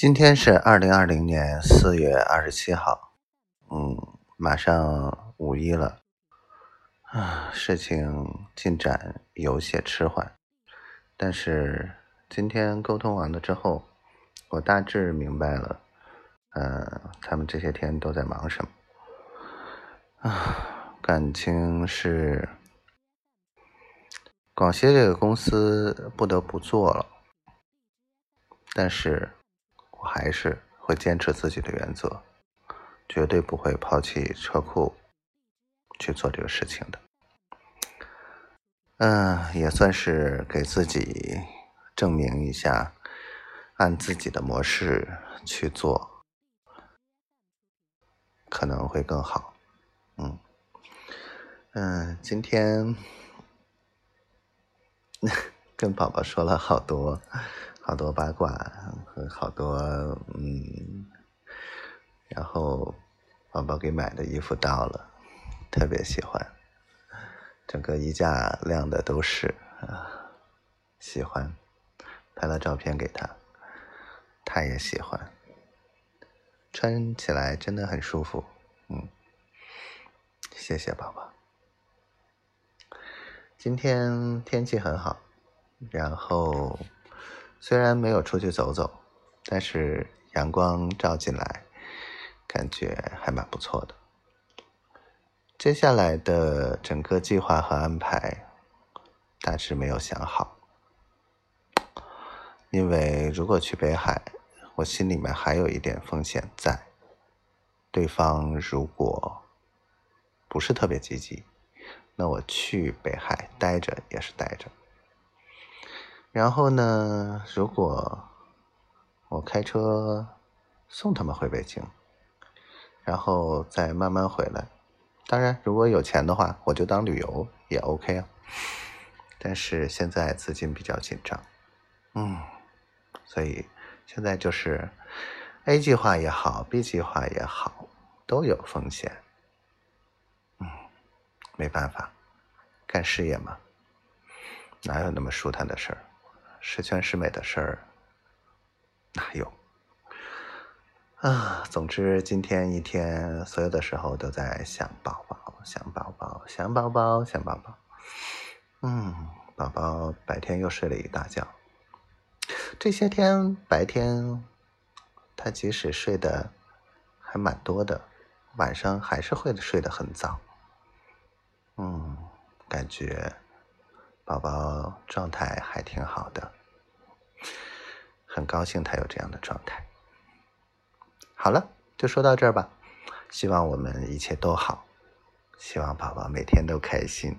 今天是二零二零年四月二十七号，嗯，马上五一了，啊，事情进展有些迟缓，但是今天沟通完了之后，我大致明白了，嗯，他们这些天都在忙什么，啊，感情是广西这个公司不得不做了，但是。我还是会坚持自己的原则，绝对不会抛弃车库去做这个事情的。嗯，也算是给自己证明一下，按自己的模式去做可能会更好。嗯嗯，今天 跟宝宝说了好多。好多八卦和好多嗯，然后宝宝给买的衣服到了，特别喜欢，整个衣架亮的都是啊，喜欢，拍了照片给他，他也喜欢，穿起来真的很舒服，嗯，谢谢宝宝。今天天气很好，然后。虽然没有出去走走，但是阳光照进来，感觉还蛮不错的。接下来的整个计划和安排，大致没有想好，因为如果去北海，我心里面还有一点风险在。对方如果不是特别积极，那我去北海待着也是待着。然后呢？如果我开车送他们回北京，然后再慢慢回来。当然，如果有钱的话，我就当旅游也 OK 啊。但是现在资金比较紧张，嗯，所以现在就是 A 计划也好，B 计划也好，都有风险。嗯，没办法，干事业嘛，哪有那么舒坦的事儿？十全十美的事儿哪有啊？总之，今天一天所有的时候都在想宝宝，想宝宝，想宝宝，想宝宝。嗯，宝宝白天又睡了一大觉。这些天白天，他即使睡得还蛮多的，晚上还是会睡得很早。嗯，感觉。宝宝状态还挺好的，很高兴他有这样的状态。好了，就说到这儿吧。希望我们一切都好，希望宝宝每天都开心。